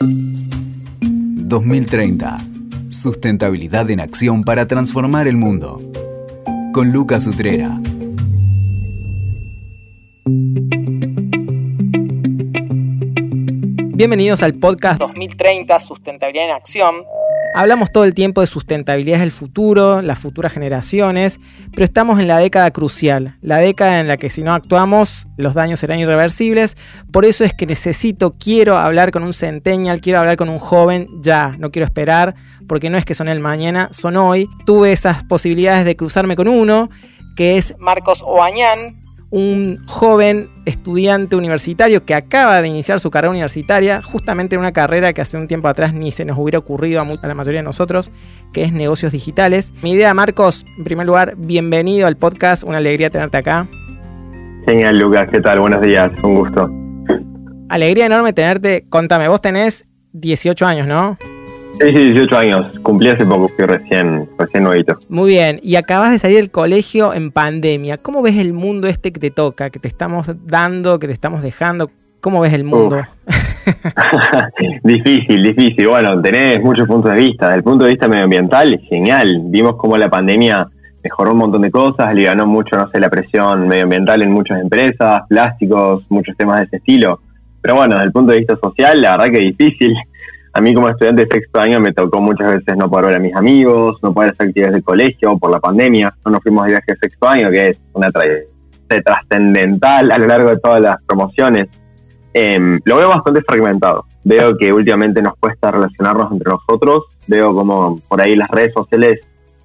2030. Sustentabilidad en acción para transformar el mundo. Con Lucas Utrera. Bienvenidos al podcast 2030 Sustentabilidad en Acción. Hablamos todo el tiempo de sustentabilidad del futuro, las futuras generaciones, pero estamos en la década crucial, la década en la que si no actuamos los daños serán irreversibles. Por eso es que necesito, quiero hablar con un centennial, quiero hablar con un joven ya, no quiero esperar, porque no es que son el mañana, son hoy. Tuve esas posibilidades de cruzarme con uno, que es Marcos Oañán, un joven estudiante universitario que acaba de iniciar su carrera universitaria, justamente en una carrera que hace un tiempo atrás ni se nos hubiera ocurrido a, la mayoría de nosotros, que es negocios digitales. Mi idea, Marcos, en primer lugar, bienvenido al podcast, una alegría tenerte acá. Genial, Lucas, ¿qué tal? Buenos días, un gusto. Alegría enorme tenerte. Contame, vos tenés 18 años, ¿no? Sí, sí, 18 años. Cumplí hace poco, fui recién, recién nuevito. Muy bien. Y acabas de salir del colegio en pandemia. ¿Cómo ves el mundo este que te toca, que te estamos dando, que te estamos dejando? ¿Cómo ves el mundo? difícil, difícil. Bueno, tenés muchos puntos de vista. Desde el punto de vista medioambiental, genial. Vimos cómo la pandemia mejoró un montón de cosas, le ganó mucho, no sé, la presión medioambiental en muchas empresas, plásticos, muchos temas de ese estilo. Pero bueno, desde el punto de vista social, la verdad que difícil a mí como estudiante de sexto año me tocó muchas veces no poder ver a mis amigos, no poder hacer actividades de colegio por la pandemia. No nos fuimos de viaje de sexto año, que es una trascendental a lo largo de todas las promociones. Em, lo veo bastante fragmentado. Veo que últimamente nos cuesta relacionarnos entre nosotros. Veo como por ahí las redes sociales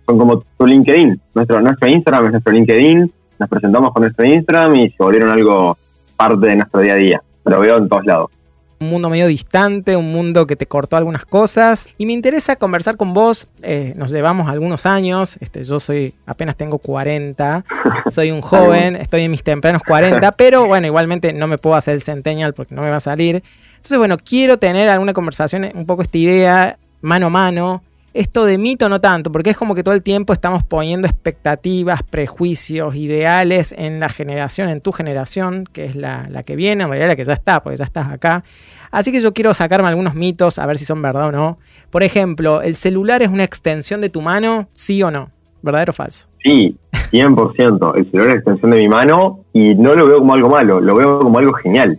son como tu LinkedIn. Nuestro, nuestro Instagram es nuestro LinkedIn. Nos presentamos con nuestro Instagram y se volvieron algo parte de nuestro día a día. Lo veo en todos lados un mundo medio distante, un mundo que te cortó algunas cosas. Y me interesa conversar con vos. Eh, nos llevamos algunos años. Este, yo soy, apenas tengo 40. Soy un joven, estoy en mis tempranos 40. Pero bueno, igualmente no me puedo hacer el centennial porque no me va a salir. Entonces, bueno, quiero tener alguna conversación, un poco esta idea, mano a mano. Esto de mito no tanto, porque es como que todo el tiempo estamos poniendo expectativas, prejuicios, ideales en la generación, en tu generación, que es la, la, que viene, en realidad la que ya está, porque ya estás acá. Así que yo quiero sacarme algunos mitos, a ver si son verdad o no. Por ejemplo, ¿el celular es una extensión de tu mano? ¿Sí o no? ¿Verdadero o falso? Sí, 100%. El celular es una extensión de mi mano y no lo veo como algo malo, lo veo como algo genial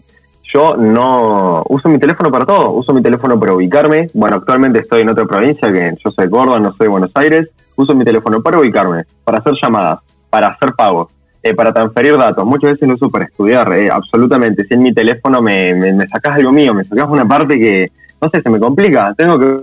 yo no uso mi teléfono para todo, uso mi teléfono para ubicarme. Bueno, actualmente estoy en otra provincia, que yo soy de Córdoba, no soy de Buenos Aires. Uso mi teléfono para ubicarme, para hacer llamadas, para hacer pagos, eh, para transferir datos. Muchas veces lo uso para estudiar, eh, absolutamente. Si en mi teléfono me, me, sacas algo mío, me sacas una parte que, no sé, se me complica. Tengo que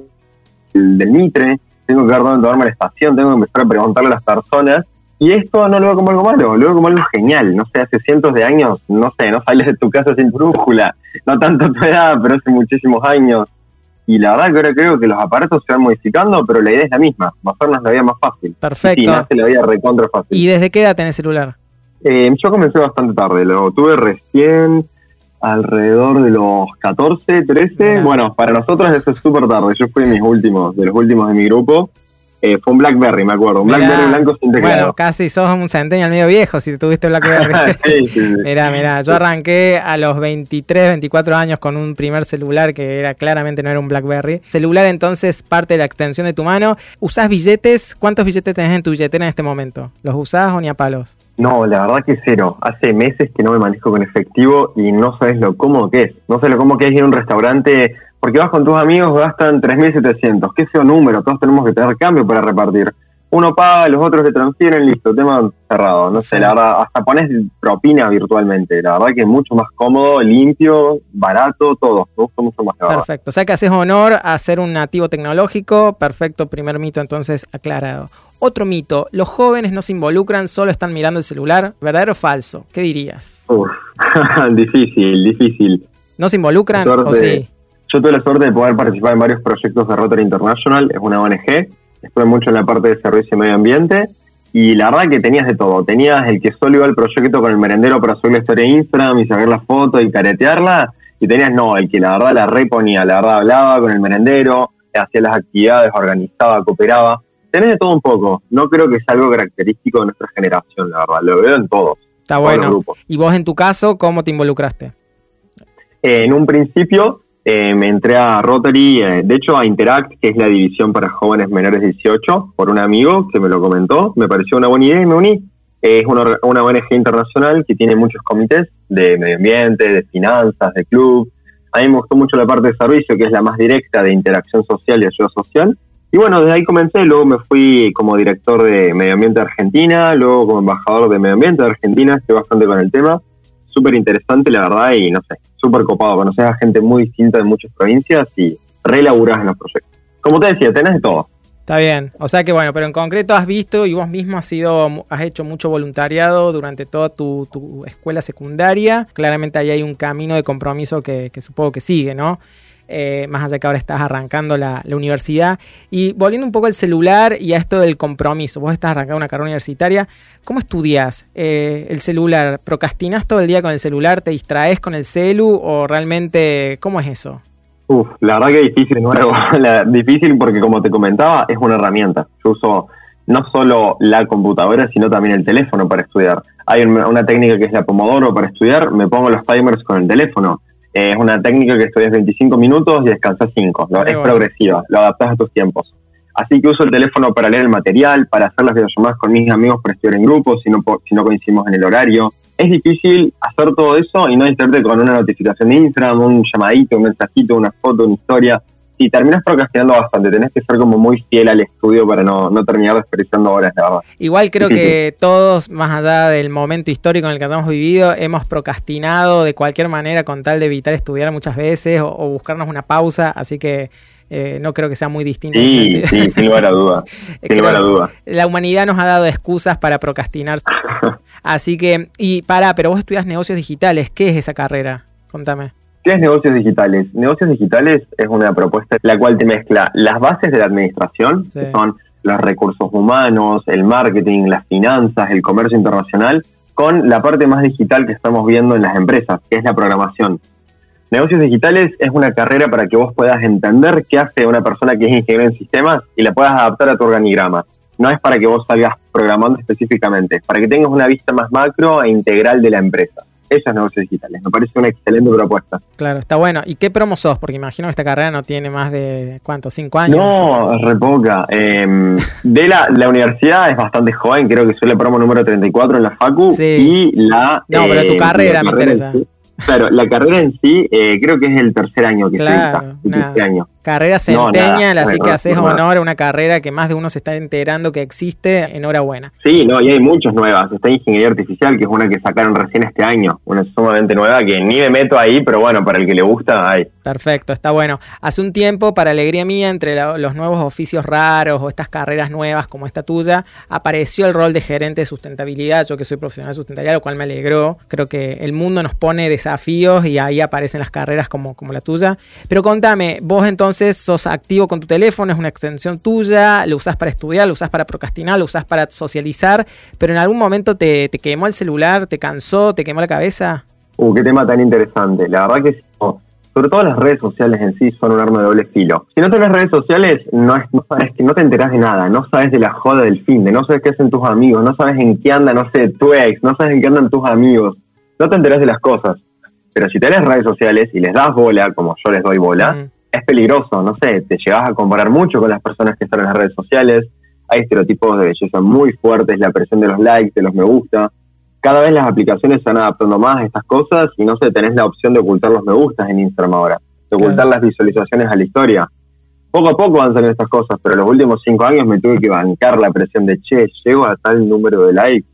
el del Mitre, tengo que ver dónde tomarme la estación, tengo que empezar a preguntarle a las personas y esto no lo veo como algo malo, lo veo como algo genial. No sé, hace cientos de años, no sé, no sales de tu casa sin brújula. No tanto tu edad, pero hace muchísimos años. Y la verdad que ahora creo que los aparatos se van modificando, pero la idea es la misma, hacernos la vida más fácil. Perfecto. Y hace la vida recontra fácil. ¿Y desde qué edad tenés celular? Eh, yo comencé bastante tarde, lo tuve recién alrededor de los 14, 13. Bueno, para nosotros eso es súper tarde. Yo fui mis últimos, de los últimos de mi grupo. Eh, fue un Blackberry, me acuerdo. Un Blackberry blanco sin teclado. Bueno, casi sos un centennial medio viejo si tuviste Blackberry. sí, sí, Mirá, mirá, yo arranqué a los 23, 24 años con un primer celular que era claramente no era un Blackberry. Celular entonces parte de la extensión de tu mano. ¿Usás billetes? ¿Cuántos billetes tenés en tu billetera en este momento? ¿Los usás o ni a palos? No, la verdad que cero. Hace meses que no me manejo con efectivo y no sabes lo cómodo que es. No sé lo cómodo que es ir a un restaurante porque vas con tus amigos, gastan 3.700. ¿Qué sea número? Todos tenemos que tener cambio para repartir. Uno paga, los otros le transfieren, listo, tema cerrado. No sé, la verdad, hasta pones propina virtualmente. La verdad que es mucho más cómodo, limpio, barato, todo. Me gusta mucho más. Perfecto. O sea que haces honor a ser un nativo tecnológico. Perfecto, primer mito entonces aclarado. Otro mito, los jóvenes no se involucran, solo están mirando el celular. ¿Verdadero o falso? ¿Qué dirías? Uf, difícil, difícil. ¿No se involucran o sí? Yo tuve la suerte de poder participar en varios proyectos de Rotary International, es una ONG, estuve mucho en la parte de servicio y medio ambiente, y la verdad que tenías de todo. Tenías el que solo iba al proyecto con el merendero para subir la historia de Instagram y sacar la foto y caretearla, y tenías no, el que la verdad la reponía, la verdad hablaba con el merendero, hacía las actividades, organizaba, cooperaba. Tenés de todo un poco. No creo que sea algo característico de nuestra generación, la verdad. Lo veo en todos. Está bueno. ¿Y vos en tu caso, cómo te involucraste? Eh, en un principio eh, me entré a Rotary, eh, de hecho a Interact, que es la división para jóvenes menores de 18, por un amigo que me lo comentó, me pareció una buena idea y me uní. es una, una ONG internacional que tiene muchos comités de medio ambiente, de finanzas, de club. A mí me gustó mucho la parte de servicio, que es la más directa de interacción social y ayuda social. Y bueno, desde ahí comencé, luego me fui como director de Medio Ambiente de Argentina, luego como embajador de Medio Ambiente de Argentina, estoy bastante con el tema. Súper interesante, la verdad, y no sé, súper copado. Conoces a gente muy distinta de muchas provincias y relaburás en los proyectos. Como te decía, tenés de todo. Está bien, o sea que bueno, pero en concreto has visto y vos mismo has sido, has hecho mucho voluntariado durante toda tu, escuela secundaria. Claramente ahí hay un camino de compromiso que, que supongo que sigue, ¿no? Eh, más allá que ahora estás arrancando la, universidad. Y volviendo un poco al celular y a esto del compromiso, vos estás arrancando una carrera universitaria, ¿cómo estudias eh, el celular? ¿Procrastinas todo el día con el celular? ¿Te distraes con el celu o realmente cómo es eso? Uf, la verdad que difícil, nuevo. difícil porque como te comentaba, es una herramienta. Yo uso no solo la computadora, sino también el teléfono para estudiar. Hay una técnica que es la Pomodoro para estudiar, me pongo los timers con el teléfono es una técnica que estudias 25 minutos y descansas 5. es progresiva, lo adaptas a tus tiempos. Así que uso el teléfono para leer el material, para hacer las videollamadas con mis amigos para estudiar en grupo, si no, si no coincidimos en el horario. Es difícil hacer todo eso y no distraerte con una notificación de Instagram, un llamadito, un mensajito, una foto, una historia y terminas procrastinando bastante. Tenés que ser como muy fiel al estudio para no, no terminar desperdiciando horas, la verdad. Igual creo que todos, más allá del momento histórico en el que hemos vivido, hemos procrastinado de cualquier manera con tal de evitar estudiar muchas veces o, buscarnos una pausa. Así que eh, no creo que sea muy distinto. Sí, sí, sin lugar a duda. sin lugar a duda. La humanidad nos ha dado excusas para procrastinar. Así que, y para, pero vos estudias negocios digitales. ¿Qué es esa carrera? Contame. ¿Qué es negocios digitales? Negocios digitales es una propuesta la cual te mezcla las bases de la administración, que son los recursos humanos, el marketing, las finanzas, el comercio internacional, con la parte más digital que estamos viendo en las empresas, que es la programación. Negocios digitales es una carrera para que vos puedas entender qué hace una persona que es ingeniero en sistemas y la puedas adaptar a tu organigrama. No es para que vos salgas programando específicamente, es para que tengas una vista más macro e integral de la empresa esos negocios digitales. Me parece una excelente propuesta. Claro, está bueno. ¿Y qué promo sos? Porque imagino que esta carrera no tiene más de, ¿cuánto? ¿Cinco años? No, es re poca. Em, de la, la universidad es bastante joven, creo que soy la promo número 34 en la Facu. Sí. Y la... No, pero tu eh, carrera me interesa. Claro, la carrera en sí eh, creo que es el tercer año que claro, se este año. Carrera centenial, así que haces honor a una carrera que más de uno se está enterando que existe. Enhorabuena. Sí, no, y hay muchas nuevas. Está Ingeniería Artificial, que es una que sacaron recién este año. Una sumamente nueva que ni me meto ahí, pero bueno, para el que le gusta, hay. Perfecto, está bueno. Hace un tiempo, para alegría mía, entre los nuevos oficios raros o estas carreras nuevas como esta tuya, apareció el rol de gerente de sustentabilidad. Yo que soy profesional de sustentabilidad, lo cual me alegró. Creo que el mundo nos pone desafíos y ahí aparecen las carreras como, como la tuya. Pero contame, vos entonces entonces sos activo con tu teléfono, es una extensión tuya, lo usas para estudiar, lo usas para procrastinar, lo usas para socializar, pero en algún momento te, quemó el celular, te cansó, te quemó la cabeza. Uh, qué tema tan interesante. La verdad que sobre todo las redes sociales en sí son un arma de doble filo. Si no tenés redes sociales, no, es, no sabes que no te enterás de nada, no sabes de la joda del fin, de no sabes qué hacen tus amigos, no sabes en qué anda, no sé, tu ex, no sabes en qué andan tus amigos, no te enterás de las cosas. Pero si tenés redes sociales y les das bola, como yo les doy bola, es peligroso, no sé, te llegas a comparar mucho con las personas que están en las redes sociales, hay estereotipos de belleza muy fuertes, la presión de los likes, de los me gusta. Cada vez las aplicaciones se están adaptando más a estas cosas y no sé, tenés la opción de ocultar los me gustas en Instagram ahora, de ocultar las visualizaciones a la historia. Poco a poco van saliendo estas cosas, pero los últimos cinco años me tuve que bancar la presión de, che, llego a tal número de likes,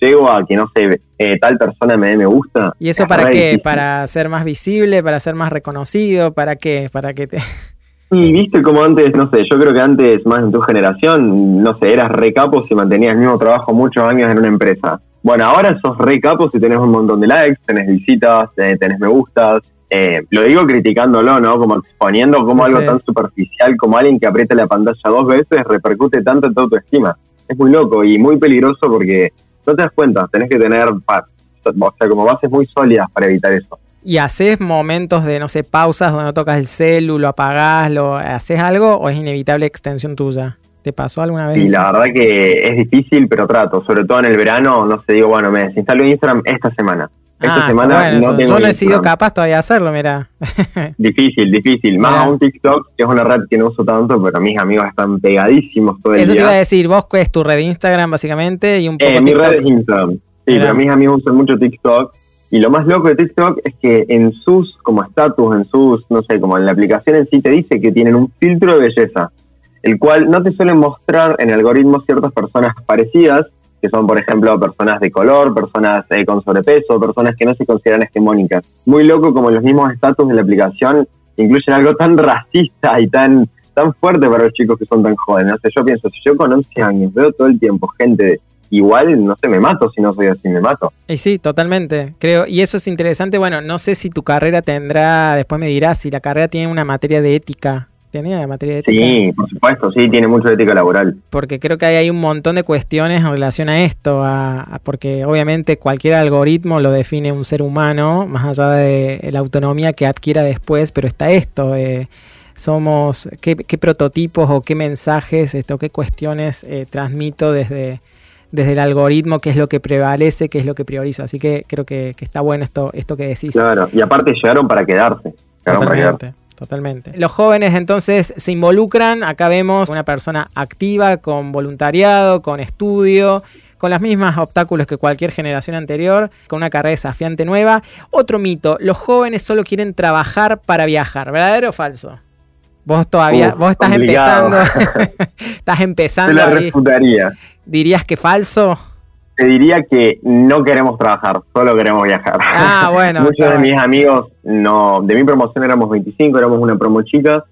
llego a que, no sé, eh, tal persona me dé me gusta. ¿Y eso para qué? ¿Para ser más visible? ¿Para ser más reconocido? ¿Para qué? ¿Para que te...? Y viste como antes, no sé, yo creo que antes, más en tu generación, no sé, eras recapo si mantenías el mismo trabajo muchos años en una empresa. Bueno, ahora sos recapo si tenés un montón de likes, tenés visitas, eh, tenés me gustas. Eh, lo digo criticándolo, ¿no? Como exponiendo como algo tan superficial como alguien que aprieta la pantalla dos veces repercute tanto en toda tu estima. Es muy loco y muy peligroso porque no te das cuenta, tenés que tener, o sea, como bases muy sólidas para evitar eso. ¿Y haces momentos de, no sé, pausas donde no tocas el celu, lo apagás, lo haces algo o es inevitable extensión tuya? ¿Te pasó alguna vez? Sí, la verdad que es difícil, pero trato. Sobre todo en el verano, no sé, digo, bueno, me desinstalo Instagram esta semana. Esta Ah, semana bueno no eso. tengo Yo no he sido capaz todavía de hacerlo, mira. Difícil, difícil. Más aún TikTok, que es una red que no uso tanto, pero mis amigos están pegadísimos todo el Eso te iba a decir, vos es tu red de Instagram básicamente y un poco Eh, mi TikTok. red es Instagram. Sí, Mirá. pero mis amigos usan mucho TikTok. Y lo más loco de TikTok es que en sus, como estatus, en sus, no sé, como en la aplicación en sí te dice que tienen un filtro de belleza, el cual no te suelen mostrar en el algoritmo ciertas personas parecidas, que son, por ejemplo, personas de color, personas eh, con sobrepeso, personas que no se consideran hegemónicas. Muy loco como los mismos estatus de la aplicación incluyen algo tan racista y tan tan fuerte para los chicos que son tan jóvenes. O sea, yo pienso, si yo con 11 años veo todo el tiempo gente igual, no sé, me mato si no soy así, me mato. Y sí, totalmente, creo. Y eso es interesante. Bueno, no sé si tu carrera tendrá, después me dirás si la carrera tiene una materia de ética. ¿Tenía la materia de ética? Sí, por supuesto, sí, tiene mucho de ética laboral. Porque creo que hay, hay un montón de cuestiones en relación a esto, a- a- porque obviamente cualquier algoritmo lo define un ser humano, más allá de la autonomía que adquiera después, pero está esto, eh, somos, qué, qué prototipos o qué mensajes, esto, qué cuestiones eh, transmito desde, desde el algoritmo, qué es lo que prevalece, qué es lo que priorizo. Así que creo que, que está bueno esto, esto que decís. Claro, y aparte llegaron para quedarse. Llegaron para quedarse. Totalmente. Los jóvenes entonces se involucran, acá vemos una persona activa con voluntariado, con estudio, con las mismas obstáculos que cualquier generación anterior, con una carrera desafiante nueva. Otro mito, los jóvenes solo quieren trabajar para viajar, ¿verdadero o falso? Vos todavía, vos estás complicado. empezando, estás Te empezando la ahí. refutaría. ¿Dirías que falso? Te diría que no queremos trabajar, solo queremos viajar. Ah, bueno, Muchos de mis amigos, no, de mi promoción éramos 25, éramos una promo chica,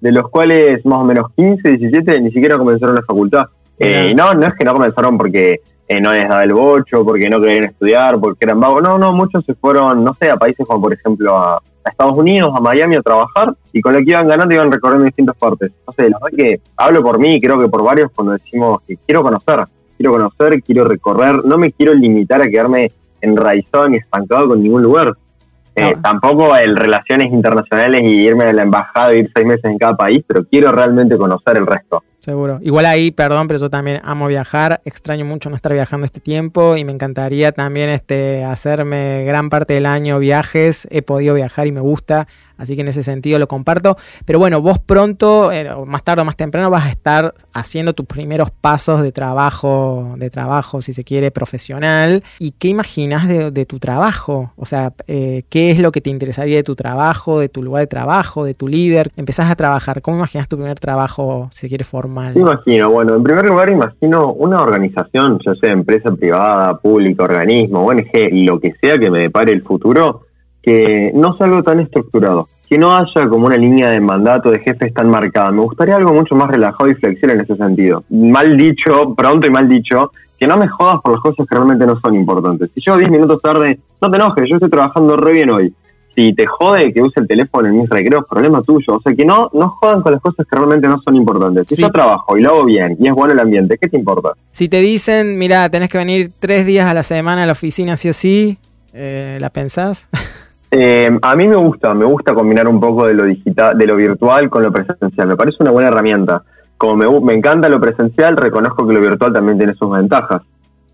de los cuales más o menos 15, 17 ni siquiera comenzaron la facultad. Eh, no, no es que no comenzaron porque eh, no les daba el bocho, porque no querían estudiar, porque eran vagos. No, no, muchos se fueron, no sé, a países como por ejemplo a, a Estados Unidos, a Miami a trabajar y con lo que iban ganando iban recorriendo distintas partes. No sé, la verdad que hablo por mí y creo que por varios cuando decimos que quiero conocer, quiero conocer, quiero recorrer, no me quiero limitar a quedarme enraizado ni estancado con ningún lugar. Eh, No. Tampoco el relaciones internacionales y irme a la embajada e ir seis meses en cada país, pero quiero realmente conocer el resto. Seguro. Igual ahí, perdón, pero yo también amo viajar. Extraño mucho no estar viajando este tiempo y me encantaría también este, hacerme gran parte del año viajes. He podido viajar y me gusta, así que en ese sentido lo comparto. Pero bueno, vos pronto, eh, más tarde o más temprano, vas a estar haciendo tus primeros pasos de trabajo, de trabajo, si se quiere, profesional. ¿Y qué imaginas de, de tu trabajo? O sea, eh, ¿qué es lo que te interesaría de tu trabajo, de tu lugar de trabajo, de tu líder? Empezás a trabajar. ¿Cómo imaginas tu primer trabajo, si se quiere, formal? Imagino, bueno, en primer lugar imagino una organización, ya sea empresa privada, pública, organismo, ONG, lo que sea que me depare el futuro, que no sea algo tan estructurado, que no haya como una línea de mandato de jefes tan marcada. Me gustaría algo mucho más relajado y flexible en ese sentido. Mal dicho, pronto y mal dicho, que no me jodas por las cosas que realmente no son importantes. Si llego 10 minutos tarde, no te enojes, yo estoy trabajando re bien hoy. Si te jode que use el teléfono en mis recreos, problema tuyo. O sea, que no, no jodan con las cosas que realmente no son importantes. Si Sí. yo trabajo y lo hago bien y es bueno el ambiente, ¿qué te importa? Si te dicen, mira, tenés que venir tres días a la semana a la oficina sí o sí, eh, ¿la pensás? Eh, a mí me gusta, me gusta combinar un poco de lo digital, de lo virtual con lo presencial. Me parece una buena herramienta. Como me, encanta lo presencial, reconozco que lo virtual también tiene sus ventajas.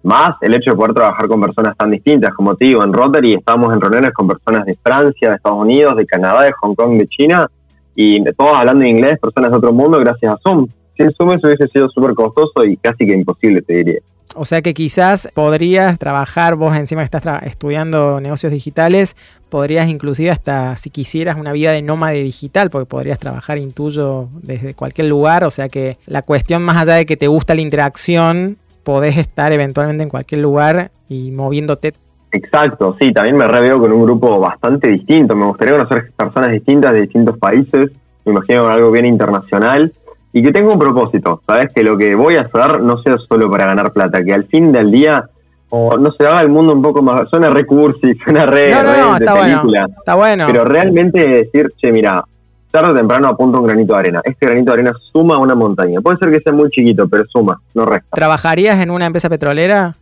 Más el hecho de poder trabajar con personas tan distintas. Como te digo, en Rotary estamos en reuniones con personas de Francia, de Estados Unidos, de Canadá, de Hong Kong, de China, y todos hablando inglés, personas de otro mundo, gracias a Zoom. Sin Zoom eso hubiese sido súper costoso y casi que imposible, te diría. O sea que quizás podrías trabajar, vos encima estás estudiando negocios digitales, podrías inclusive hasta, si quisieras, una vida de nómade digital, porque podrías trabajar, intuyo, desde cualquier lugar. O sea que la cuestión, más allá de que te gusta la interacción, podés estar eventualmente en cualquier lugar y moviéndote. Exacto, sí, también me reveo con un grupo bastante distinto. Me gustaría conocer personas distintas de distintos países, me imagino con algo bien internacional y que tenga un propósito, ¿sabes? Que lo que voy a hacer no sea solo para ganar plata, que al fin del día, o no se haga el mundo un poco más. Suena re cursi, suena re, No, no, re no, de está bueno. película, Está bueno. pero realmente decir, che, mira, tarde o temprano apunto un granito de arena. Este granito de arena suma a una montaña. Puede ser que sea muy chiquito, pero suma, no resta. ¿Trabajarías en una empresa petrolera?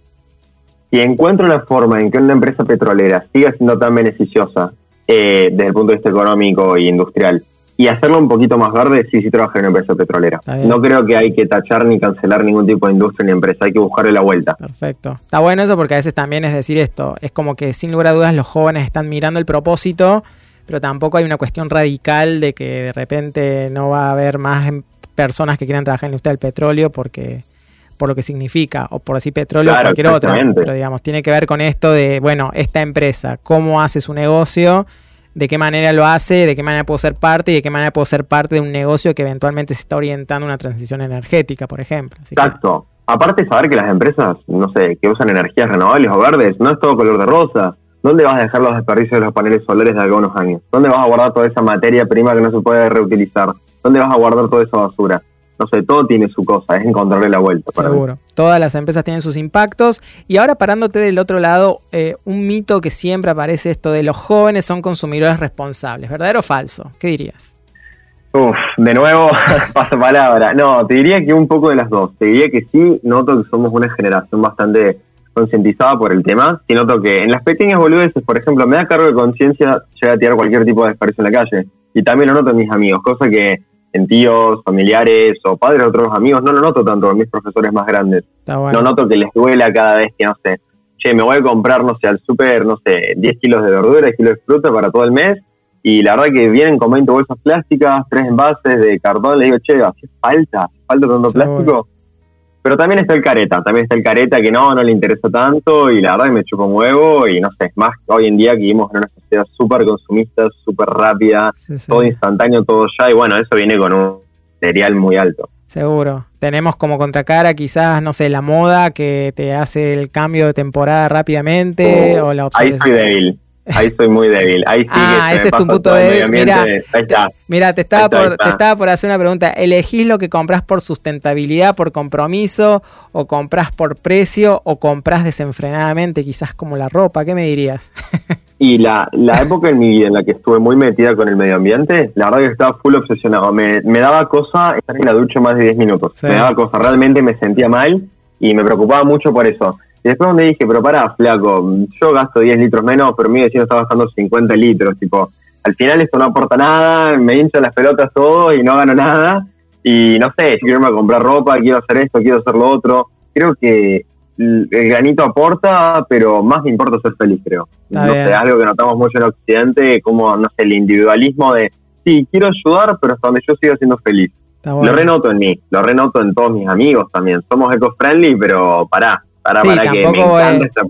si encuentro la forma en que una empresa petrolera siga siendo tan beneficiosa eh, desde el punto de vista económico e industrial y hacerlo un poquito más verde, sí, sí trabajé en una empresa petrolera. No creo que hay que tachar ni cancelar ningún tipo de industria ni empresa, hay que buscarle la vuelta. Perfecto. Está bueno eso porque a veces también es decir esto, es como que sin lugar a dudas los jóvenes están mirando el propósito, pero tampoco hay una cuestión radical de que de repente no va a haber más em, personas que quieran trabajar en la industria del petróleo porque por lo que significa, o por decir petróleo o cualquier otra. Pero digamos, tiene que ver con esto de, bueno, esta empresa, cómo hace su negocio, de qué manera lo hace, de qué manera puedo ser parte y de qué manera puedo ser parte de un negocio que eventualmente se está orientando a una transición energética, por ejemplo. Exacto. Aparte saber que las empresas, no sé, que usan energías renovables o verdes, no es todo color de rosa. ¿Dónde vas a dejar los desperdicios de los paneles solares de algunos años? ¿Dónde vas a guardar toda esa materia prima que no se puede reutilizar? ¿Dónde vas a guardar toda esa basura? no sé, todo tiene su cosa, es encontrarle la vuelta. Seguro. Todas las empresas tienen sus impactos. Y ahora parándote del otro lado, eh, un mito que siempre aparece esto de los jóvenes son consumidores responsables. ¿Verdadero o falso? ¿Qué dirías? Uf, de nuevo, paso palabra. No, te diría que un poco de las dos. Te diría que sí, noto que somos una generación bastante concientizada por el tema. Sí noto que en las pequeñas boludeces, por ejemplo, me da cargo de conciencia, llega a tirar cualquier tipo de desperdicio en la calle. Y también lo noto en mis amigos, cosa que en tíos, familiares o padres de otros amigos, no lo noto tanto en mis profesores más grandes. No noto que les duela cada vez que, no sé, che, me voy a comprar, no sé, al súper, no sé, 10 kilos de verdura, 10 kilos de fruta para todo el mes, y la verdad que vienen con 20 bolsas plásticas, tres envases de cartón, le digo, che, ¿hace falta? ¿Falta tanto plástico? Pero también está el careta, también está el careta que no, no le interesa tanto y la verdad que me chupo un huevo y no sé, más hoy en día que vivimos en una sociedad súper consumista, súper rápida, todo instantáneo, todo ya y bueno, eso viene con un material muy alto. Seguro. Tenemos como contracara quizás, no sé, la moda que te hace el cambio de temporada rápidamente oh, o la Ahí soy débil. Ahí soy muy débil. Ahí sí ah, ese es tu punto débil. Mira, mira, te estaba, por, te estaba por hacer una pregunta. ¿Elegís lo que compras por sustentabilidad, por compromiso, o compras por precio, o compras desenfrenadamente, quizás como la ropa? ¿Qué me dirías? y la, la época en mi vida en la que estuve muy metida con el medio ambiente, la verdad que estaba full obsesionado. Me, me daba cosa estar en la ducha más de 10 minutos. Me daba cosa, realmente me sentía mal y me preocupaba mucho por eso. Y después donde dije, pero pará, flaco, yo gasto 10 litros menos, pero mi vecino está gastando 50 litros, tipo, al final esto no aporta nada, me hinchan las pelotas todo y no gano nada. Y no sé, quiero irme a comprar ropa, quiero hacer esto, quiero hacer lo otro. Creo que el granito aporta, pero más me importa ser feliz, creo. no sé, algo que notamos mucho en Occidente, como, no sé, el individualismo de, sí, quiero ayudar, pero hasta donde yo siga siendo feliz. Lo renoto en mí, lo renoto en todos mis amigos también. Somos eco-friendly, pero pará, para, sí, para que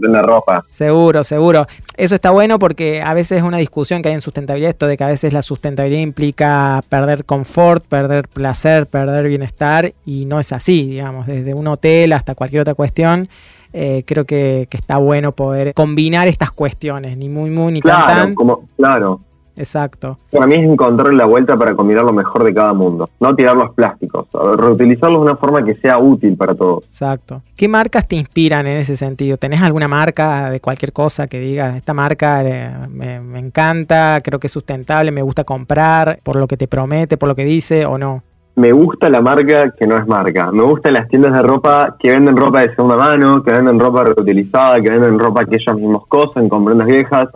me ropa. Seguro, seguro. Eso está bueno porque a veces es una discusión que hay en sustentabilidad, esto de que a veces la sustentabilidad implica perder confort, perder placer, perder bienestar, y no es así, digamos, desde un hotel hasta cualquier otra cuestión. Eh, creo que, está bueno poder combinar estas cuestiones, ni muy, muy, ni tan, tan. Como, claro, Exacto. Para mí es encontrar la vuelta para combinar lo mejor de cada mundo, no tirar los plásticos, reutilizarlos de una forma que sea útil para todos. Exacto. ¿Qué marcas te inspiran en ese sentido? ¿Tenés alguna marca de cualquier cosa que digas, esta marca eh, me, me encanta, creo que es sustentable, me gusta comprar por lo que te promete, por lo que dice o no? me gusta la marca que no es marca. Me gustan las tiendas de ropa que venden ropa de segunda mano, que venden ropa reutilizada, que venden ropa que ellos mismos cosen con prendas viejas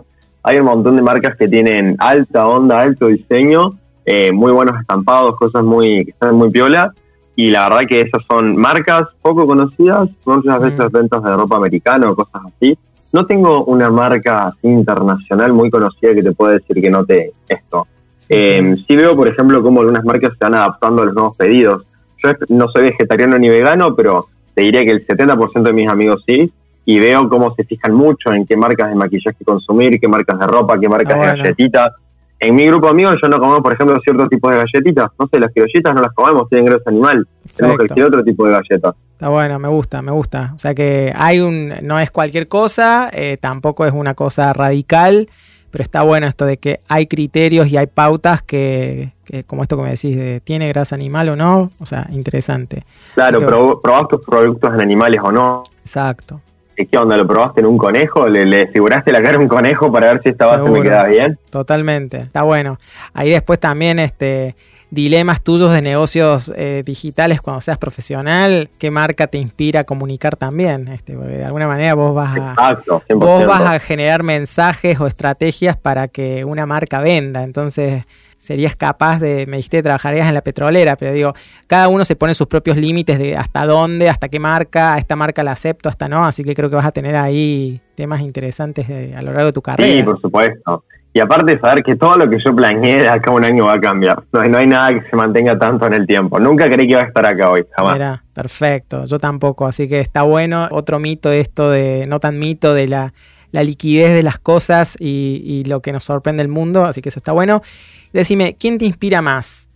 hay un montón de marcas que tienen alta onda, alto diseño, eh, muy buenos estampados, cosas muy que están muy piola. Y la verdad que esas son marcas poco conocidas, muchas veces ventas de ropa americana o cosas así. No tengo una marca internacional muy conocida que te pueda decir que note esto. Sí, eh, sí. veo, por ejemplo, cómo algunas marcas se están adaptando a los nuevos pedidos. Yo no soy vegetariano ni vegano, pero te diría que el 70% de mis amigos sí y veo cómo se fijan mucho en qué marcas de maquillaje consumir, qué marcas de ropa, qué marcas de galletitas. En mi grupo de amigos yo no comemos, por ejemplo, ciertos tipos de galletitas. No sé, las criollitas no las comemos, tienen grasa animal. Tenemos que elegir otro tipo de galletas. Está bueno, me gusta, me gusta. O sea que hay un, no es cualquier cosa, eh, tampoco es una cosa radical, pero está bueno esto de que hay criterios y hay pautas que, como esto que me decís, de tiene grasa animal o no, o sea, interesante. Claro, probás tus productos en animales o no. Exacto. ¿Qué onda? ¿Lo probaste en un conejo? ¿Le, le figuraste la cara a un conejo para ver si esta base me quedaba bien? Totalmente, está bueno. Ahí después también este, dilemas tuyos de negocios eh, digitales cuando seas profesional, ¿qué marca te inspira a comunicar también? Este, porque de alguna manera vos vas a, vos vas a generar mensajes o estrategias para que una marca venda. Entonces, serías capaz de, me dijiste, trabajarías en la petrolera, pero digo, cada uno se pone sus propios límites de hasta dónde, hasta qué marca, a esta marca la acepto, hasta no, así que creo que vas a tener ahí temas interesantes a lo largo de tu carrera. Sí, por supuesto. Y aparte saber que todo lo que yo planeé de acá un año va a cambiar. No, no hay nada que se mantenga tanto en el tiempo. Nunca creí que iba a estar acá hoy, jamás. Mira, perfecto. Yo tampoco. Así que está bueno. Otro mito esto de, no tan mito de la, liquidez de las cosas y, lo que nos sorprende el mundo. Así que eso está bueno. Decime, ¿quién te inspira más?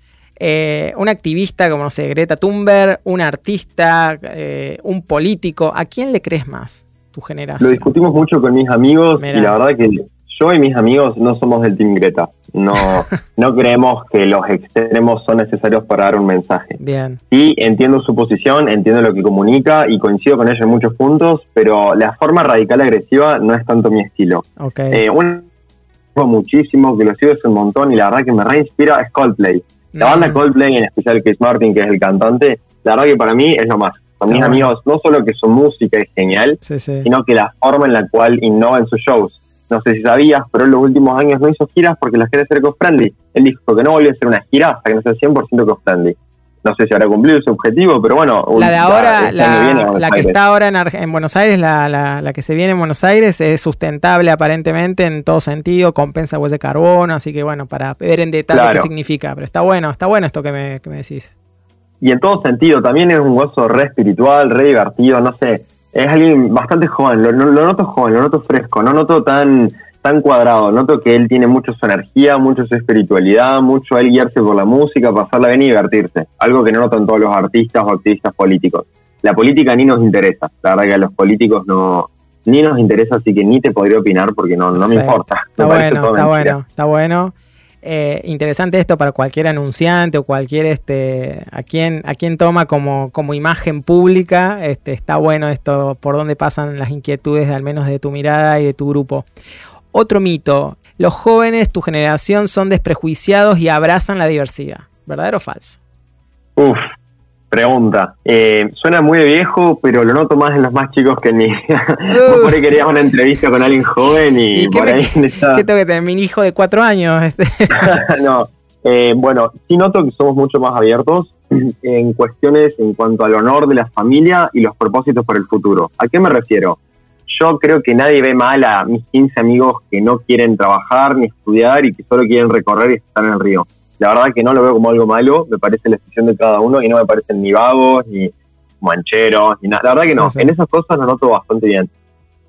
Eh, un activista como, no sé, Greta Thunberg, un artista, eh, un político. ¿A quién le crees más? Tu generación. Lo discutimos mucho con mis amigos y la verdad que yo y mis amigos no somos del Team Greta. No, no creemos que los extremos son necesarios para dar un mensaje. Bien. Sí, entiendo su posición, entiendo lo que comunica y coincido con ella en muchos puntos, pero la forma radical agresiva no es tanto mi estilo. Okay. Eh, un muchísimo, que lo sigo es un montón y la verdad que me reinspira es Coldplay. La banda mm. Coldplay, en especial Chris Martin, que es el cantante, la verdad que para mí es lo más. Con mis amigos, no solo que su música es genial, sino que la forma en la cual innova en sus shows no sé si sabías, pero en los últimos años no hizo giras porque las quería hacer eco-friendly. Él dijo que no volvió a hacer una gira hasta que no sea 100% eco-friendly. No sé si habrá cumplido su objetivo, pero bueno. La de ahora, este la, que está ahora en, Buenos Aires, la, que se viene en Buenos Aires, es sustentable aparentemente en todo sentido, compensa huella de carbono, así que bueno, para ver en detalle qué significa. Pero está bueno, está bueno esto que me, que me decís. Y en todo sentido, también es un gozo re espiritual, re divertido, no sé es alguien bastante joven, lo, noto joven, lo noto fresco, no noto tan, tan cuadrado, noto que él tiene mucho su energía, mucho su espiritualidad, mucho él guiarse por la música, pasarla bien y divertirse, algo que no noto en todos los artistas o activistas políticos. La política ni nos interesa, la verdad que a los políticos no, ni nos interesa, así que ni te podría opinar porque no, no me importa. Está bueno, está bueno, está bueno. Eh, interesante esto para cualquier anunciante o cualquier este a quien a quien toma como, como imagen pública este está bueno esto por dónde pasan las inquietudes al menos de tu mirada y de tu grupo. Otro mito los jóvenes tu generación son desprejuiciados y abrazan la diversidad. Verdadero o falso Uf, Pregunta. Eh, suena muy viejo, pero lo noto más en los más chicos que en mí. por ahí querías una entrevista con alguien joven y, por ahí ¿Qué tengo que tener? Mi hijo de cuatro años. Este. no. Eh, bueno, sí noto que somos mucho más abiertos en cuestiones en cuanto al honor de la familia y los propósitos para el futuro. ¿A qué me refiero? Yo creo que nadie ve mal a mis 15 amigos que no quieren trabajar ni estudiar y que solo quieren recorrer y estar en el río la verdad que no lo veo como algo malo, me parece la decisión de cada uno y no me parecen ni vagos, ni mancheros, ni nada. La verdad que no, en esas cosas lo noto bastante bien.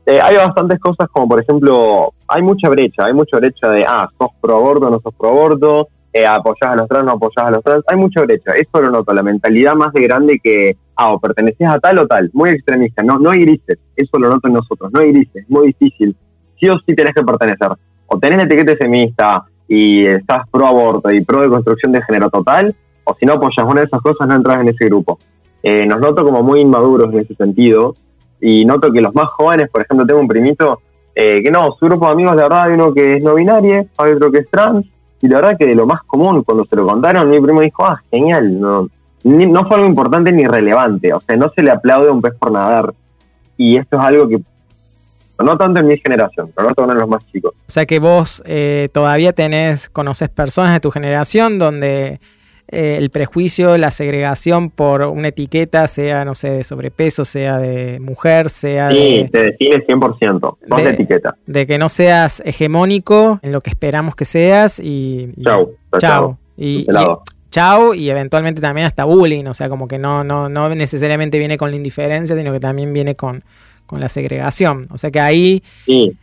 Eh, hay bastantes cosas como, por ejemplo, hay mucha brecha, hay mucha brecha de, ah, sos pro aborto, no sos pro aborto, eh, apoyás a los trans, no apoyás a los trans, hay mucha brecha, eso lo noto, la mentalidad más de grande que, ah, o perteneces a tal o tal, muy extremista, no, no hay grises, eso lo noto en nosotros, no hay grises, es muy difícil, sí o sí tenés que pertenecer, o tenés la etiqueta feminista, y estás pro aborto y pro de construcción de género total, o si no apoyas una de esas cosas, no entras en ese grupo. Eh, nos noto como muy inmaduros en ese sentido, y noto que los más jóvenes, por ejemplo, tengo un primito eh, que no, su grupo de amigos, de verdad, hay uno que es no binario, hay otro que es trans, y la verdad que de lo más común, cuando se lo contaron, mi primo dijo, ah, genial, no, no fue algo importante ni relevante, o sea, no se le aplaude a un pez por nadar, y esto es algo que no tanto en mi generación, pero no tanto en los más chicos. O sea que vos eh, todavía tenés, conoces personas de tu generación donde eh, el prejuicio, la segregación por una etiqueta, sea, no sé, de sobrepeso, sea de mujer, sea sí, de... te define 100%, no de, etiqueta. De que no seas hegemónico en lo que esperamos que seas y... chau. Chau. Y, chau y eventualmente también hasta bullying, o sea, como que no, no, no necesariamente viene con la indiferencia, sino que también viene con, con la segregación. O sea que ahí,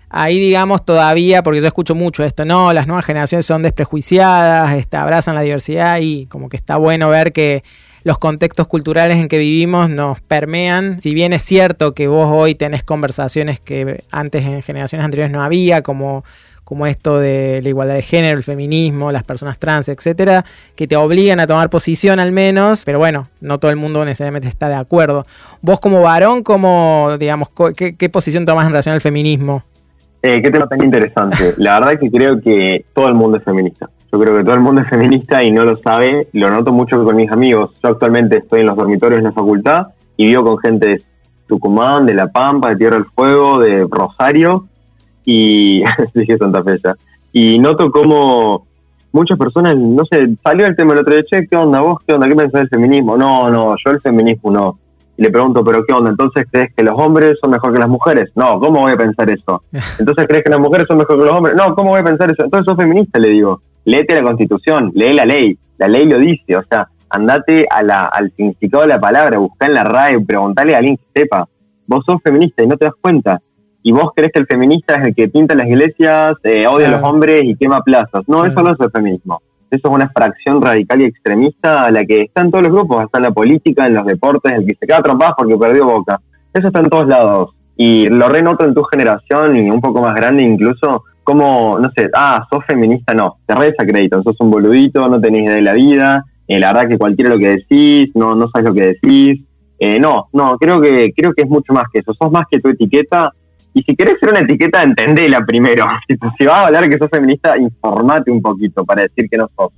ahí digamos todavía, porque yo escucho mucho esto, no, las nuevas generaciones son desprejuiciadas, este, abrazan la diversidad y como que está bueno ver que los contextos culturales en que vivimos nos permean. Si bien es cierto que vos hoy tenés conversaciones que antes en generaciones anteriores no había, como como esto de la igualdad de género, el feminismo, las personas trans, etcétera, que te obligan a tomar posición al menos, pero bueno, no todo el mundo necesariamente está de acuerdo. Vos como varón, ¿cómo, digamos, qué, posición tomás en relación al feminismo? Eh, qué tema tan interesante. La verdad es que creo que todo el mundo es feminista. Yo creo que todo el mundo es feminista y no lo sabe. Lo noto mucho con mis amigos. Yo actualmente estoy en los dormitorios de la facultad y vivo con gente de Tucumán, de La Pampa, de Tierra del Fuego, de Rosario y dije Santa Fe ya. Y noto como muchas personas, no sé, salió el tema el otro día, che, ¿qué onda vos? ¿Qué onda? ¿Qué pensás del feminismo? No, no, yo el feminismo no. Y le pregunto, ¿pero qué onda? ¿Entonces crees que los hombres son mejor que las mujeres? No, ¿cómo voy a pensar eso? ¿Entonces crees que las mujeres son mejor que los hombres? No, ¿cómo voy a pensar eso? Entonces sos feminista, le digo. Léete la constitución, lee la ley. La ley lo dice, o sea, andate a la, al significado de la palabra, busca en la RAE, preguntale a alguien que sepa. Vos sos feminista y no te das cuenta y vos crees que el feminista es el que pinta las iglesias, eh, odia a los hombres y quema plazas. No, eso no es el feminismo. Eso es una fracción radical y extremista a la que está en todos los grupos, está en la política, en los deportes, el que se queda trompado porque perdió boca. Eso está en todos lados. Y lo renoto en tu generación y un poco más grande incluso, como, no sé, ah, sos feminista, no, te desacreditan, sos un boludito, no tenés idea de la vida, eh, la verdad que cualquiera lo que decís, no, no sabes lo que decís. Eh, no, no, creo que, creo que es mucho más que eso, sos más que tu etiqueta y si querés ser una etiqueta, entendela primero. Si, vas a hablar que sos feminista, informate un poquito para decir que no sos.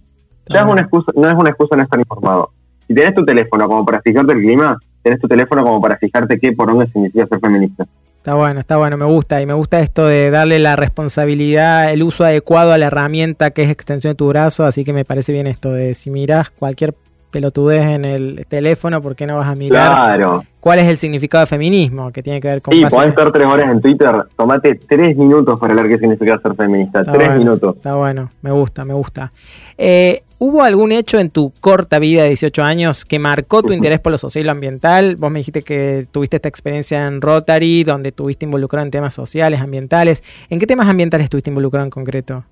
Ya es una excusa, no es una excusa no estar informado. Si tenés tu teléfono como para fijarte el clima, tenés tu teléfono como para fijarte qué por dónde significa ser feminista. Está bueno, está bueno, me gusta. Y me gusta esto de darle la responsabilidad, el uso adecuado a la herramienta que es extensión de tu brazo. Así que me parece bien esto de si miras cualquier pelotudez en el teléfono, ¿por qué no vas a mirar cuál es el significado de feminismo? Que tiene que ver con... Sí, podés estar tres horas en Twitter, tomate tres minutos para leer qué significa ser feminista, tres minutos. Está bueno, me gusta, me gusta. Eh, ¿Hubo algún hecho en tu corta vida de 18 años que marcó tu interés por lo social y lo ambiental? Vos me dijiste que tuviste esta experiencia en Rotary, donde estuviste involucrado en temas sociales, ambientales. ¿En qué temas ambientales estuviste involucrado en concreto?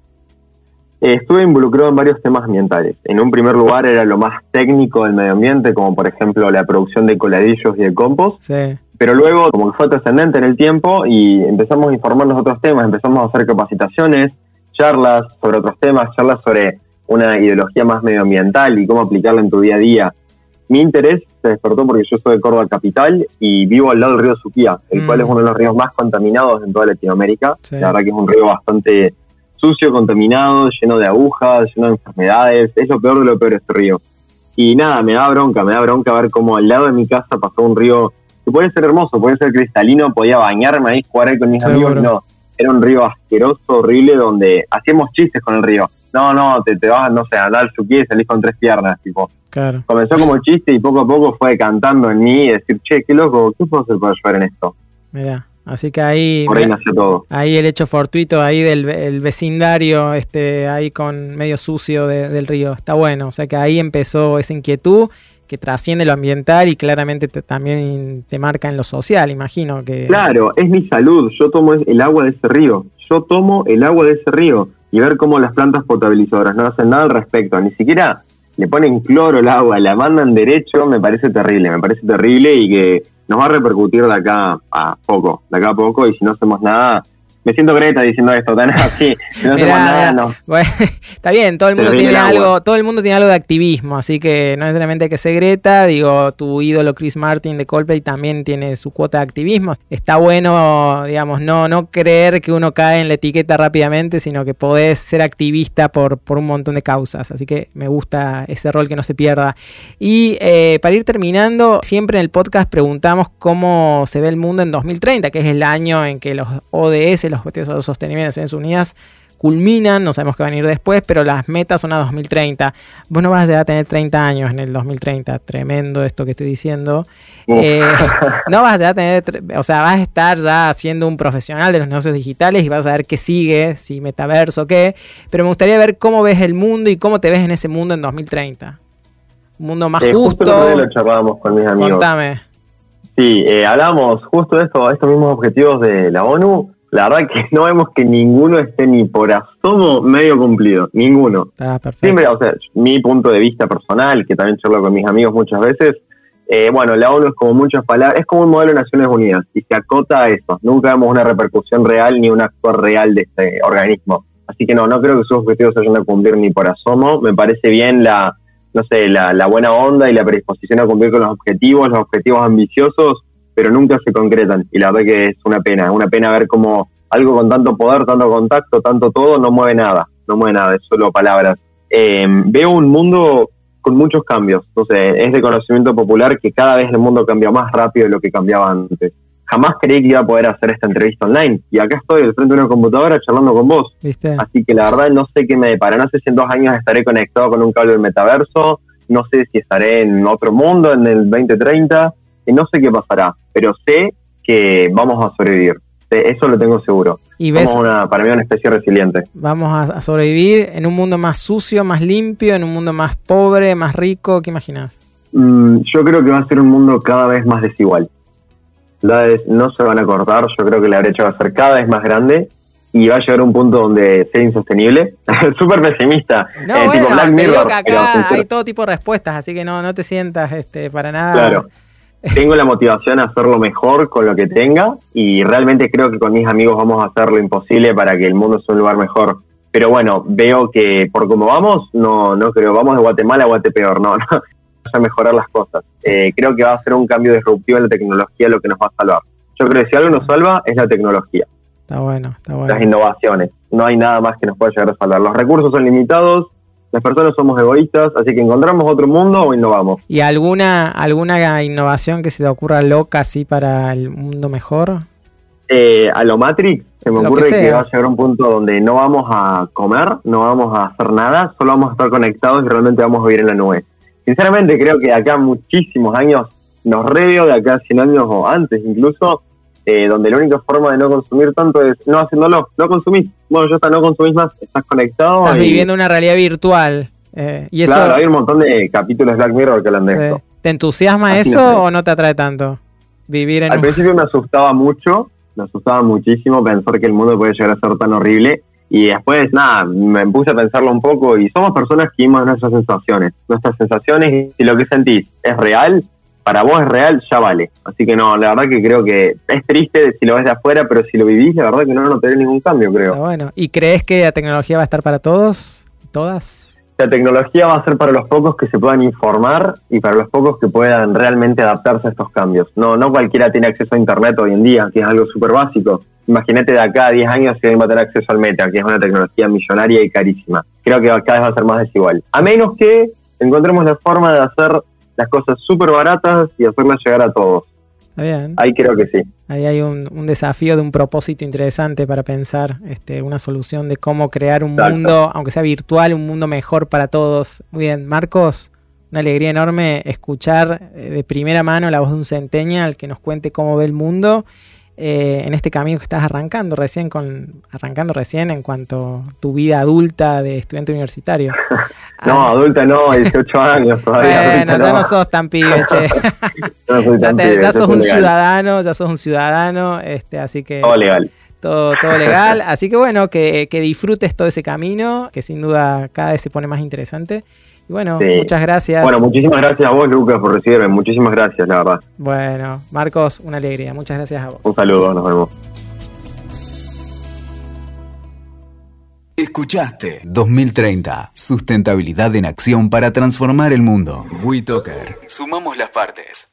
Eh, estuve involucrado en varios temas ambientales. En un primer lugar era lo más técnico del medio ambiente, como por ejemplo la producción de coladillos y de compost. Sí. Pero luego, como que fue trascendente en el tiempo y empezamos a informarnos de otros temas, empezamos a hacer capacitaciones, charlas sobre otros temas, charlas sobre una ideología más medioambiental y cómo aplicarla en tu día a día. Mi interés se despertó porque yo soy de Córdoba Capital y vivo al lado del río Suquía, el cual es mm. uno de los ríos más contaminados en toda Latinoamérica. La verdad que es un río bastante sucio, contaminado, lleno de agujas, lleno de enfermedades. Es lo peor de lo peor este río. Y nada, me da bronca, me da bronca ver cómo al lado de mi casa pasó un río que puede ser hermoso, puede ser cristalino, podía bañarme ahí, jugar ahí con mis amigos. No, era un río asqueroso, horrible, donde hacíamos chistes con el río. No, no, te, te vas, no sé, a andar su y salís con tres piernas, tipo. Claro. Comenzó como chiste y poco a poco fue cantando en mí y decir, che, qué loco, ¿qué puedo hacer para ayudar en esto? Mira. Así que ahí, ahí el hecho fortuito ahí del vecindario, este, ahí con medio sucio del río, está bueno. O sea que ahí empezó esa inquietud que trasciende lo ambiental y claramente también te marca en lo social, imagino que. Claro, es mi salud. Yo tomo el agua de ese río. Yo tomo el agua de ese río y ver cómo las plantas potabilizadoras no hacen nada al respecto, ni siquiera le ponen cloro al agua, la mandan derecho, me parece terrible, me parece terrible y que nos va a repercutir de acá a poco, de acá a poco, y si no hacemos nada, me siento Greta diciendo esto, tan así. No nada, no. está bien, todo el mundo tiene algo, todo el mundo tiene algo de activismo, así que no necesariamente que sea Greta, digo, tu ídolo Chris Martin de Coldplay también tiene su cuota de activismo. Está bueno, digamos, no, no creer que uno cae en la etiqueta rápidamente, sino que podés ser activista por, por un montón de causas. Así que me gusta ese rol que no se pierda. Y eh, para ir terminando, siempre en el podcast preguntamos cómo se ve el mundo en 2030, que es el año en que los ODS, los objetivos de sostenibilidad de Naciones Unidas culminan, no sabemos qué va a venir después, pero las metas son a 2030. Vos no vas a tener 30 años en el 2030, tremendo esto que estoy diciendo. Eh, no vas a tener, o sea, vas a estar ya siendo un profesional de los negocios digitales y vas a ver qué sigue, si metaverso o qué, pero me gustaría ver cómo ves el mundo y cómo te ves en ese mundo en 2030. Un mundo más eh, justo. Justo lo charlábamos con mis amigos. Contame. Sí, eh, hablamos justo de esto, estos mismos objetivos de la ONU la verdad que no vemos que ninguno esté ni por asomo medio cumplido, ninguno. Ah, perfecto. Siempre, o sea, mi punto de vista personal, que también charlo con mis amigos muchas veces, eh, bueno, la ONU es como muchas palabras, es como un modelo de Naciones Unidas y se acota a eso. Nunca vemos una repercusión real ni un actuar real de este organismo. Así que no, no creo que sus objetivos se vayan a cumplir ni por asomo. Me parece bien la, no sé, la, la buena onda y la predisposición a cumplir con los objetivos, los objetivos ambiciosos, pero nunca se concretan. Y la verdad que es una pena, es una pena ver cómo algo con tanto poder, tanto contacto, tanto todo, no mueve nada, no mueve nada, es solo palabras. eh, veo un mundo con muchos cambios. Entonces, es de conocimiento popular que cada vez el mundo cambia más rápido de lo que cambiaba antes. Jamás creí que iba a poder hacer esta entrevista online. Y acá estoy al frente de una computadora charlando con vos. Así que la verdad no sé qué me depara. No sé si en dos años estaré conectado con un cable del metaverso. No sé si estaré en otro mundo en el 2030. Y no sé qué pasará. Pero sé que vamos a sobrevivir. Eso lo tengo seguro. Y ves, Somos una, para mí una especie resiliente. Vamos a, sobrevivir en un mundo más sucio, más limpio, en un mundo más pobre, más rico. ¿Qué imaginas? Mm, yo creo que va a ser un mundo cada vez más desigual. Las no se van a cortar, yo creo que la brecha va a ser cada vez más grande y va a llegar a un punto donde sea insostenible. Súper pesimista. No, eh, bueno, Black Mirror, que acá hay todo tipo de respuestas, así que no, no te sientas este, para nada. Claro tengo la motivación a hacerlo mejor con lo que tenga y realmente creo que con mis amigos vamos a hacer lo imposible para que el mundo sea un lugar mejor. Pero bueno, veo que por cómo vamos, no, no creo, vamos de Guatemala a Guatepeor, no, no, a mejorar las cosas. Eh, creo que va a ser un cambio disruptivo en la tecnología lo que nos va a salvar. Yo creo que si algo nos salva es la tecnología. Está bueno, está bueno. Las innovaciones. No hay nada más que nos pueda llegar a salvar. Los recursos son limitados, las personas somos egoístas, así que encontramos otro mundo o innovamos. ¿Y alguna, alguna innovación que se te ocurra loca así para el mundo mejor? Eh, a lo Matrix, se me ocurre que, va a llegar a un punto donde no vamos a comer, no vamos a hacer nada, solo vamos a estar conectados y realmente vamos a vivir en la nube. Sinceramente creo que de acá muchísimos años, nos reveo de acá 100 años o antes incluso, eh, donde la única forma de no consumir tanto es no haciéndolo, no consumís. Bueno, ya está, no consumís más, estás conectado. Estás viviendo una realidad virtual. Eh, y eso... Claro, hay un montón de capítulos de Black Mirror que hablan de esto. ¿Te entusiasma eso o no te atrae tanto? Vivir en Al principio me asustaba mucho, me asustaba muchísimo pensar que el mundo puede llegar a ser tan horrible. Y después, nada, me puse a pensarlo un poco y somos personas que vimos nuestras sensaciones. Nuestras sensaciones, si lo que sentís es real, para vos es real, ya vale. Así que no, la verdad que creo que es triste si lo ves de afuera, pero si lo vivís, la verdad que no notaré ningún cambio, creo. bueno, ¿y crees que la tecnología va a estar para todos? ¿Todas? La tecnología va a ser para los pocos que se puedan informar y para los pocos que puedan realmente adaptarse a estos cambios. No, no cualquiera tiene acceso a Internet hoy en día, que es algo súper básico. Imagínate de acá a 10 años si alguien va a tener acceso al Meta, que es una tecnología millonaria y carísima. Creo que cada vez va a ser más desigual. A menos que encontremos la forma de hacer las cosas súper baratas y hacerlas llegar a todos. bien. Ahí creo que sí. Ahí hay un, desafío de un propósito interesante para pensar este, una solución de cómo crear un mundo, aunque sea virtual, un mundo mejor para todos. Muy bien, Marcos, una alegría enorme escuchar eh, de primera mano la voz de un centennial que nos cuente cómo ve el mundo eh, en este camino que estás arrancando recién con arrancando recién en cuanto a tu vida adulta de estudiante universitario. no, ah. adulta no, 18 años todavía. Bueno, ya no sos tan pibe, che. ya, sos un ciudadano, ya sos un ciudadano, este, así que todo legal. Todo, todo legal. Así que bueno, que, que disfrutes todo ese camino, que sin duda cada vez se pone más interesante. Y bueno, muchas gracias. Bueno, muchísimas gracias a vos, Lucas, por recibirme. Muchísimas gracias, la verdad. Bueno, Marcos, una alegría. Muchas gracias a vos. Un saludo, nos vemos. Escuchaste 2030, sustentabilidad en acción para transformar el mundo. WeToker, sumamos las partes.